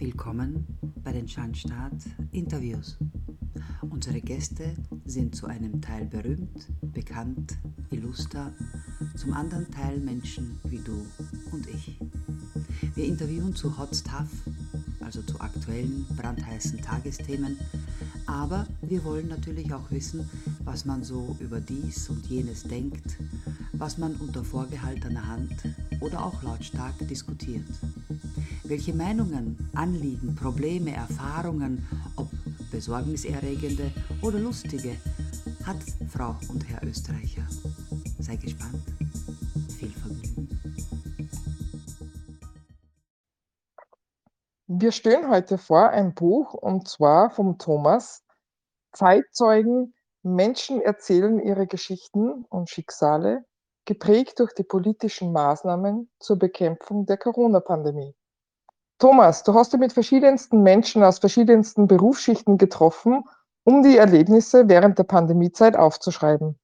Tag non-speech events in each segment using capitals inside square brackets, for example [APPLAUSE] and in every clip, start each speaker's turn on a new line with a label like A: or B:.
A: Willkommen bei den Schandstaat Interviews. Unsere Gäste sind zu einem Teil berühmt, bekannt, illuster, zum anderen Teil Menschen wie du und ich. Wir interviewen zu Hot Stuff, also zu aktuellen, brandheißen Tagesthemen, aber wir wollen natürlich auch wissen, was man so über dies und jenes denkt, was man unter vorgehaltener Hand oder auch lautstark diskutiert. Welche Meinungen, Anliegen, Probleme, Erfahrungen, ob besorgniserregende oder lustige, hat Frau und Herr Österreicher. Sei gespannt.
B: Wir stellen heute vor ein Buch und zwar vom Thomas Zeitzeugen, Menschen erzählen ihre Geschichten und Schicksale, geprägt durch die politischen Maßnahmen zur Bekämpfung der Corona-Pandemie. Thomas, du hast dich mit verschiedensten Menschen aus verschiedensten Berufsschichten getroffen, um die Erlebnisse während der Pandemiezeit aufzuschreiben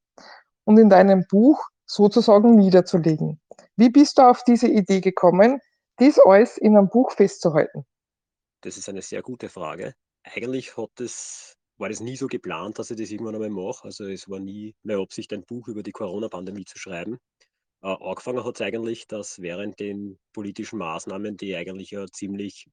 B: und in deinem Buch sozusagen niederzulegen. Wie bist du auf diese Idee gekommen, dies alles in einem Buch festzuhalten?
C: Das ist eine sehr gute Frage. Eigentlich hat das, war das nie so geplant, dass ich das irgendwann einmal mache. Also es war nie meine Absicht, ein Buch über die Corona-Pandemie zu schreiben. Äh, angefangen hat es eigentlich, dass während den politischen Maßnahmen, die eigentlich ja ziemlich,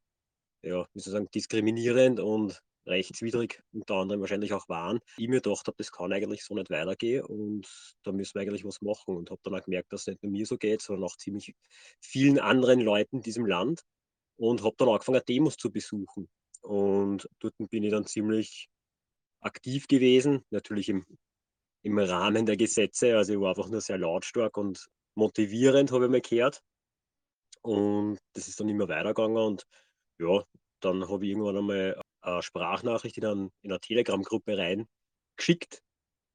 C: ja, wie soll ich sagen, diskriminierend und rechtswidrig unter anderem wahrscheinlich auch waren, ich mir gedacht habe, das kann eigentlich so nicht weitergehen und da müssen wir eigentlich was machen und habe dann auch gemerkt, dass es nicht nur mir so geht, sondern auch ziemlich vielen anderen Leuten in diesem Land und habe dann angefangen, Demos zu besuchen. Und dort bin ich dann ziemlich aktiv gewesen, natürlich im, im Rahmen der Gesetze. Also ich war einfach nur sehr lautstark und motivierend, habe ich mal gehört. Und das ist dann immer weitergegangen. Und ja, dann habe ich irgendwann einmal eine Sprachnachricht in, einen, in eine Telegram-Gruppe reingeschickt.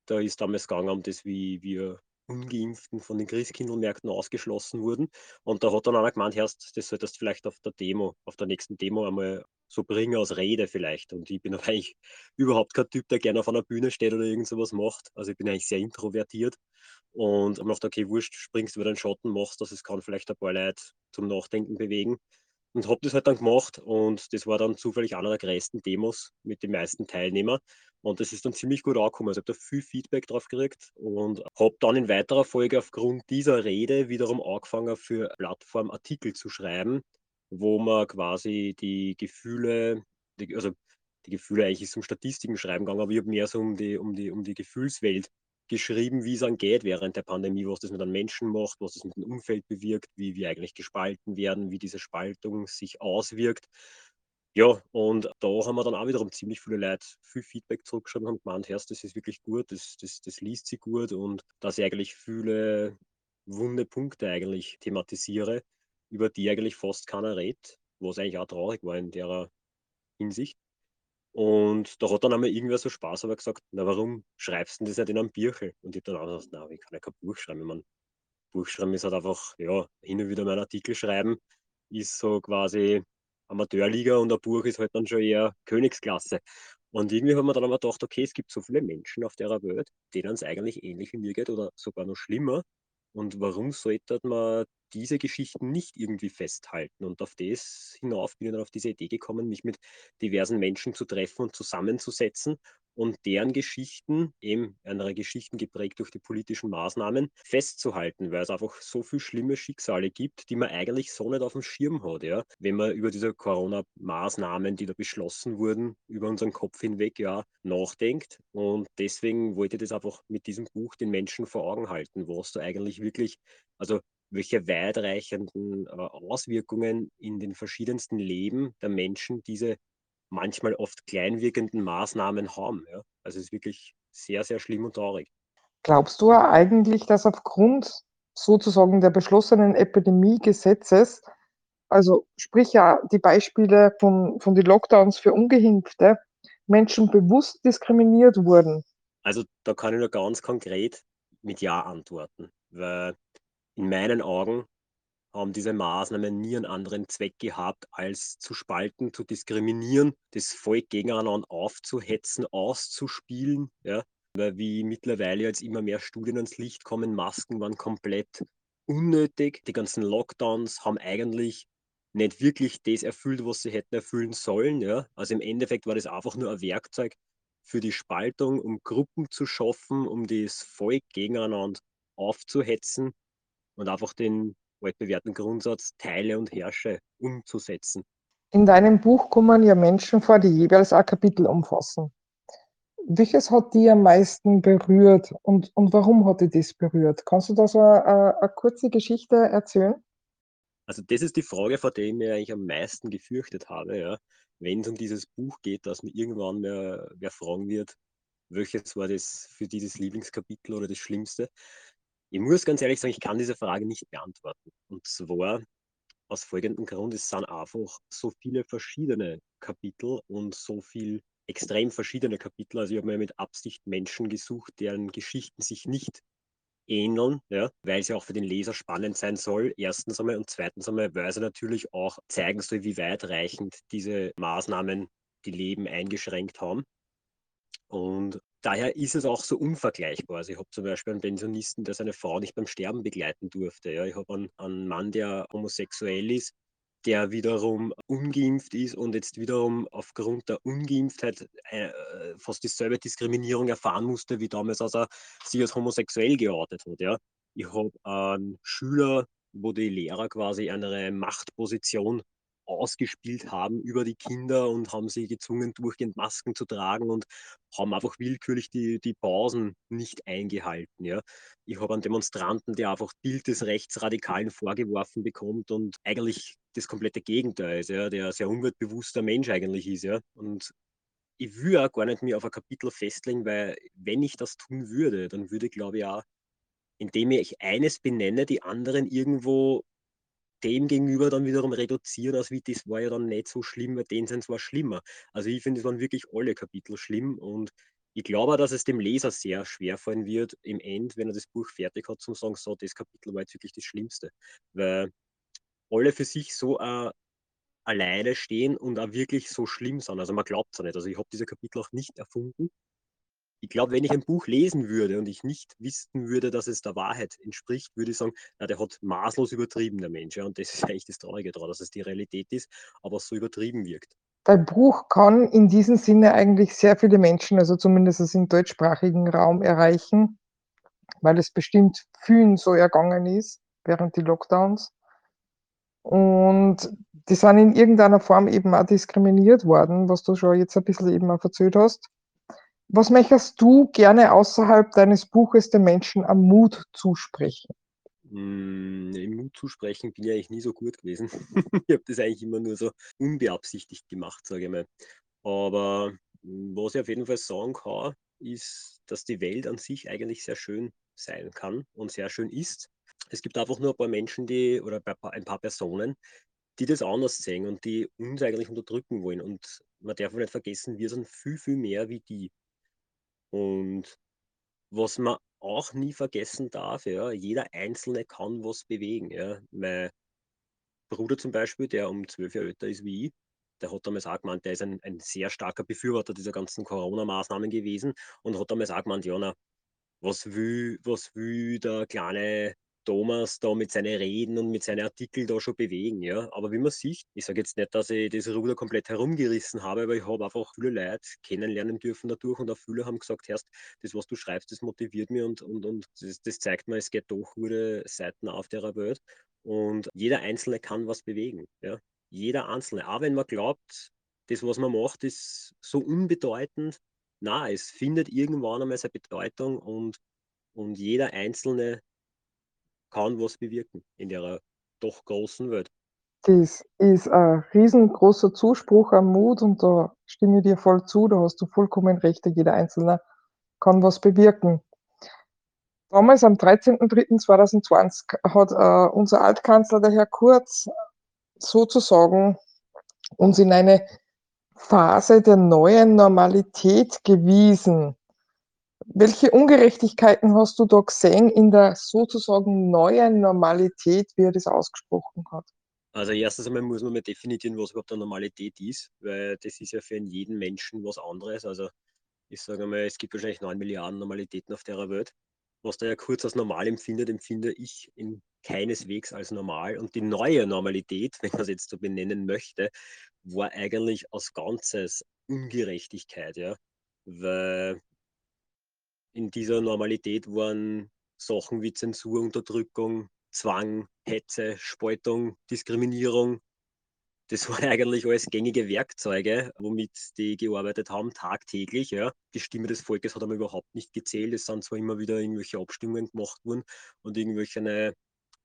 C: Da ist damals gegangen um das, wie wir Ungeimpften von den Christkindlmärkten ausgeschlossen wurden. Und da hat dann einer gemeint, Herst, das solltest du vielleicht auf der Demo, auf der nächsten Demo einmal so bringen als Rede vielleicht. Und ich bin [LAUGHS] eigentlich überhaupt kein Typ, der gerne auf einer Bühne steht oder irgend sowas macht. Also ich bin eigentlich sehr introvertiert und habe gedacht, okay, wurscht, springst über den Schatten, machst das, es kann vielleicht ein paar Leute zum Nachdenken bewegen. Und habe das halt dann gemacht und das war dann zufällig einer der größten Demos mit den meisten Teilnehmern. Und das ist dann ziemlich gut angekommen. Also ich habe da viel Feedback drauf gekriegt und habe dann in weiterer Folge aufgrund dieser Rede wiederum angefangen, für Plattform Artikel zu schreiben, wo man quasi die Gefühle, die, also die Gefühle eigentlich ist um Statistiken schreiben gegangen, aber ich habe mehr so um die, um die, um die Gefühlswelt geschrieben, wie es angeht während der Pandemie, was das mit einem Menschen macht, was das mit dem Umfeld bewirkt, wie wir eigentlich gespalten werden, wie diese Spaltung sich auswirkt. Ja, und da haben wir dann auch wiederum ziemlich viele Leute viel Feedback zurückgeschrieben und haben gemeint, Herr, das ist wirklich gut, das, das, das liest sie gut und dass ich eigentlich viele wunde Punkte eigentlich thematisiere, über die eigentlich fast keiner redet, was eigentlich auch traurig war in der Hinsicht. Und da hat dann einmal irgendwer so Spaß aber gesagt, na warum schreibst du das nicht in einem Büchel? Und ich habe dann auch gesagt, na, ich kann ja kein Buch schreiben. Ich meine, Buch schreiben ist halt einfach, ja, hin und wieder meinen Artikel schreiben, ist so quasi Amateurliga und ein Buch ist halt dann schon eher Königsklasse. Und irgendwie haben wir dann aber gedacht, okay, es gibt so viele Menschen auf der Welt, denen es eigentlich ähnlich wie mir geht oder sogar noch schlimmer. Und warum sollte man diese Geschichten nicht irgendwie festhalten? Und auf das hinauf bin ich dann auf diese Idee gekommen, mich mit diversen Menschen zu treffen und zusammenzusetzen und deren Geschichten, eben andere Geschichten geprägt durch die politischen Maßnahmen, festzuhalten, weil es einfach so viele schlimme Schicksale gibt, die man eigentlich so nicht auf dem Schirm hat, ja. Wenn man über diese Corona-Maßnahmen, die da beschlossen wurden, über unseren Kopf hinweg, ja, nachdenkt. Und deswegen wollte ich das einfach mit diesem Buch den Menschen vor Augen halten, was da eigentlich wirklich, also welche weitreichenden äh, Auswirkungen in den verschiedensten Leben der Menschen diese manchmal oft kleinwirkenden Maßnahmen haben. Ja? Also es ist wirklich sehr, sehr schlimm und traurig.
B: Glaubst du eigentlich, dass aufgrund sozusagen der beschlossenen Epidemiegesetzes, also sprich ja die Beispiele von, von den Lockdowns für Ungeimpfte, Menschen bewusst diskriminiert wurden?
C: Also da kann ich nur ganz konkret mit Ja antworten, weil in meinen Augen haben diese Maßnahmen nie einen anderen Zweck gehabt, als zu spalten, zu diskriminieren, das Volk gegeneinander aufzuhetzen, auszuspielen. Ja? Weil wie mittlerweile jetzt immer mehr Studien ans Licht kommen, Masken waren komplett unnötig. Die ganzen Lockdowns haben eigentlich nicht wirklich das erfüllt, was sie hätten erfüllen sollen. Ja? Also im Endeffekt war das einfach nur ein Werkzeug für die Spaltung, um Gruppen zu schaffen, um das Volk gegeneinander aufzuhetzen und einfach den altbewährten Grundsatz Teile und Herrsche umzusetzen.
B: In deinem Buch kommen ja Menschen vor, die jeweils ein Kapitel umfassen. Welches hat dich am meisten berührt und, und warum hat dich das berührt? Kannst du da so eine, eine kurze Geschichte erzählen?
C: Also das ist die Frage, vor der ich mir eigentlich am meisten gefürchtet habe, ja. Wenn es um dieses Buch geht, dass mir irgendwann wer, wer fragen wird, welches war das für dieses Lieblingskapitel oder das Schlimmste. Ich muss ganz ehrlich sagen, ich kann diese Frage nicht beantworten. Und zwar aus folgendem Grund, es sind einfach so viele verschiedene Kapitel und so viel extrem verschiedene Kapitel. Also ich habe mir mit Absicht Menschen gesucht, deren Geschichten sich nicht ähneln, ja, weil es ja auch für den Leser spannend sein soll. Erstens einmal und zweitens einmal, weil sie natürlich auch zeigen soll, wie weitreichend diese Maßnahmen die Leben eingeschränkt haben. Und daher ist es auch so unvergleichbar. Also ich habe zum Beispiel einen Pensionisten, der seine Frau nicht beim Sterben begleiten durfte. Ja. Ich habe einen, einen Mann, der homosexuell ist, der wiederum ungeimpft ist und jetzt wiederum aufgrund der Ungeimpftheit äh, fast dieselbe Diskriminierung erfahren musste, wie damals, als er sich als homosexuell geoutet hat. Ja. Ich habe einen Schüler, wo die Lehrer quasi eine Machtposition ausgespielt haben über die Kinder und haben sie gezwungen, durchgehend Masken zu tragen und haben einfach willkürlich die, die Pausen nicht eingehalten. Ja. Ich habe einen Demonstranten, der einfach Bild des Rechtsradikalen vorgeworfen bekommt und eigentlich das komplette Gegenteil ist, ja, der sehr umweltbewusster Mensch eigentlich ist. Ja. Und ich würde auch gar nicht mir auf ein Kapitel festlegen, weil wenn ich das tun würde, dann würde, glaube ich, auch, indem ich eines benenne, die anderen irgendwo dem gegenüber dann wiederum reduzieren, als wie das war ja dann nicht so schlimm, weil den sind zwar schlimmer. Also ich finde, es waren wirklich alle Kapitel schlimm und ich glaube, dass es dem Leser sehr schwer fallen wird, im End, wenn er das Buch fertig hat, zu sagen, so, das Kapitel war jetzt wirklich das Schlimmste. Weil alle für sich so äh, alleine stehen und auch wirklich so schlimm sind. Also man glaubt es ja nicht. Also ich habe diese Kapitel auch nicht erfunden ich glaube, wenn ich ein Buch lesen würde und ich nicht wissen würde, dass es der Wahrheit entspricht, würde ich sagen, na, der hat maßlos übertrieben, der Mensch. Ja. Und das ist eigentlich das Traurige daran, dass es die Realität ist, aber so übertrieben wirkt.
B: Dein Buch kann in diesem Sinne eigentlich sehr viele Menschen, also zumindest im deutschsprachigen Raum, erreichen, weil es bestimmt vielen so ergangen ist während die Lockdowns. Und die sind in irgendeiner Form eben auch diskriminiert worden, was du schon jetzt ein bisschen eben auch erzählt hast. Was möchtest du gerne außerhalb deines Buches den Menschen am Mut zusprechen?
C: Hm, im Mut zusprechen bin ich eigentlich nie so gut gewesen. [LAUGHS] Ich habe das eigentlich immer nur so unbeabsichtigt gemacht, sage ich mal. Aber hm, was ich auf jeden Fall sagen kann, ist, dass die Welt an sich eigentlich sehr schön sein kann und sehr schön ist. Es gibt einfach nur ein paar Menschen, die oder ein paar Personen, die das anders sehen und die uns eigentlich unterdrücken wollen. Und man darf nicht vergessen, wir sind viel, viel mehr wie die. Und was man auch nie vergessen darf, ja, jeder Einzelne kann was bewegen. Ja. Mein Bruder zum Beispiel, der um zwölf Jahre älter ist wie ich, der hat damals auch gemeint, der ist ein, ein sehr starker Befürworter dieser ganzen Corona-Maßnahmen gewesen und hat damals auch gemeint, ja, na, was will, was will der kleine Thomas da mit seinen Reden und mit seinen Artikeln da schon bewegen, ja. Aber wie man sieht, ich sage jetzt nicht, dass ich das Ruder komplett herumgerissen habe, aber ich habe einfach viele Leute kennenlernen dürfen dadurch und auch viele haben gesagt, Herst, das, was du schreibst, das motiviert mich und, und, und das, das zeigt mir, es geht doch gute Seiten auf der Welt und jeder Einzelne kann was bewegen, ja. Jeder Einzelne, auch wenn man glaubt, das, was man macht, ist so unbedeutend, na, es findet irgendwann einmal seine Bedeutung und, und jeder Einzelne kann was bewirken in der doch großen Welt.
B: Das ist ein riesengroßer Zuspruch am Mut und da stimme ich dir voll zu, da hast du vollkommen recht, jeder Einzelne kann was bewirken. Damals am 13.03.2020 hat äh, unser Altkanzler, der Herr Kurz, sozusagen uns in eine Phase der neuen Normalität gewiesen. Welche Ungerechtigkeiten hast du da gesehen in der sozusagen neuen Normalität, wie er das ausgesprochen hat?
C: Also erstens einmal muss man mal definieren, was überhaupt eine Normalität ist, weil das ist ja für jeden Menschen was anderes. Also ich sage mal, es gibt wahrscheinlich 9 Milliarden Normalitäten auf der Welt. was da ja kurz als normal empfindet, empfinde ich in keineswegs als normal. Und die neue Normalität, wenn man es jetzt so benennen möchte, war eigentlich als Ganzes Ungerechtigkeit, ja. Weil in dieser Normalität waren Sachen wie Zensur, Unterdrückung, Zwang, Hetze, Spaltung, Diskriminierung. Das waren [LAUGHS] eigentlich alles gängige Werkzeuge, womit die gearbeitet haben, tagtäglich. Ja. Die Stimme des Volkes hat aber überhaupt nicht gezählt. Es sind zwar immer wieder irgendwelche Abstimmungen gemacht worden und irgendwelche,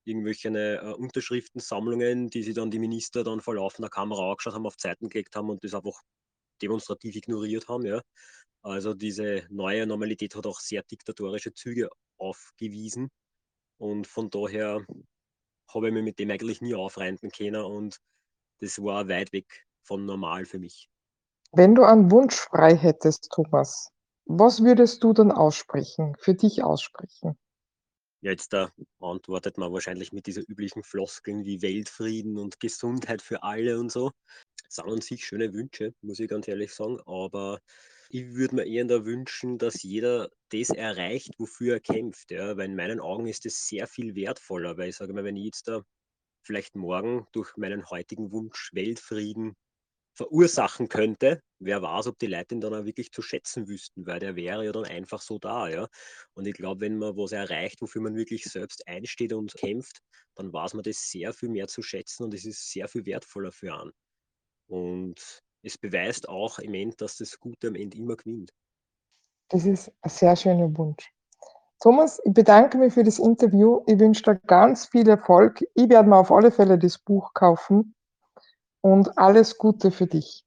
C: irgendwelche äh, Unterschriftensammlungen, die sie dann die Minister dann vor laufender Kamera angeschaut haben, auf Zeiten gelegt haben und das einfach demonstrativ ignoriert haben. Ja. Also diese neue Normalität hat auch sehr diktatorische Züge aufgewiesen. Und von daher habe ich mich mit dem eigentlich nie aufreinden können und das war weit weg von normal für mich.
B: Wenn du einen Wunsch frei hättest, Thomas, was würdest du dann aussprechen, für dich aussprechen?
C: Ja, jetzt da antwortet man wahrscheinlich mit dieser üblichen Floskeln wie Weltfrieden und Gesundheit für alle und so. Das sind an sich schöne Wünsche, muss ich ganz ehrlich sagen, aber ich würde mir eher da wünschen, dass jeder das erreicht, wofür er kämpft. Ja? Weil in meinen Augen ist das sehr viel wertvoller, weil ich sage mal, wenn ich jetzt da vielleicht morgen durch meinen heutigen Wunsch Weltfrieden verursachen könnte, wer weiß, ob die Leute ihn dann auch wirklich zu schätzen wüssten, weil der wäre ja dann einfach so da, ja. Und ich glaube, wenn man was erreicht, wofür man wirklich selbst einsteht und kämpft, dann weiß man das sehr viel mehr zu schätzen und es ist sehr viel wertvoller für einen. Und es beweist auch im End, dass das Gute am Ende immer gewinnt.
B: Das ist ein sehr schöner Wunsch. Thomas, ich bedanke mich für das Interview. Ich wünsche dir ganz viel Erfolg. Ich werde mir auf alle Fälle das Buch kaufen und alles Gute für dich.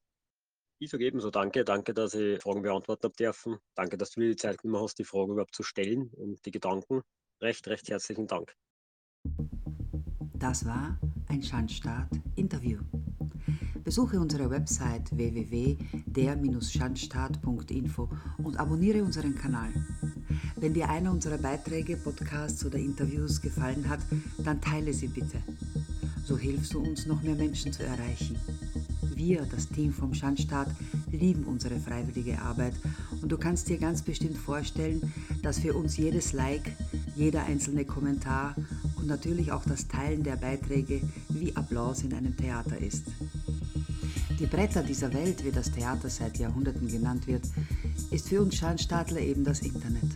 C: Ich sage ebenso danke. Danke, dass ich Fragen beantworten habe dürfen. Danke, dass du dir die Zeit genommen hast, die Fragen überhaupt zu stellen und die Gedanken. Recht, recht herzlichen Dank.
A: Das war ein Schandstaat-Interview. Besuche unsere Website www.der-schandstaat.info und abonniere unseren Kanal. Wenn dir einer unserer Beiträge, Podcasts oder Interviews gefallen hat, dann teile sie bitte. So hilfst du uns, noch mehr Menschen zu erreichen. Wir, das Team vom Schandstaat, lieben unsere freiwillige Arbeit und du kannst dir ganz bestimmt vorstellen, dass für uns jedes Like, jeder einzelne Kommentar und natürlich auch das Teilen der Beiträge wie Applaus in einem Theater ist. Die Bretter dieser Welt, wie das Theater seit Jahrhunderten genannt wird, ist für uns Schandstaatler eben das Internet.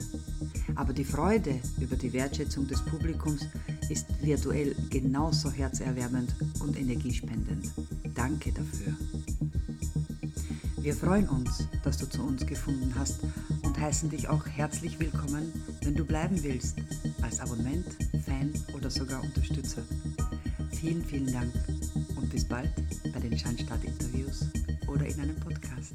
A: Aber die Freude über die Wertschätzung des Publikums ist virtuell genauso herzerwärmend und energiespendend. Danke dafür. Wir freuen uns, dass du zu uns gefunden hast und heißen dich auch herzlich willkommen, wenn du bleiben willst, als Abonnent, Fan oder sogar Unterstützer. Vielen, vielen Dank bis bald bei den Schandstaat-Interviews oder in einem Podcast.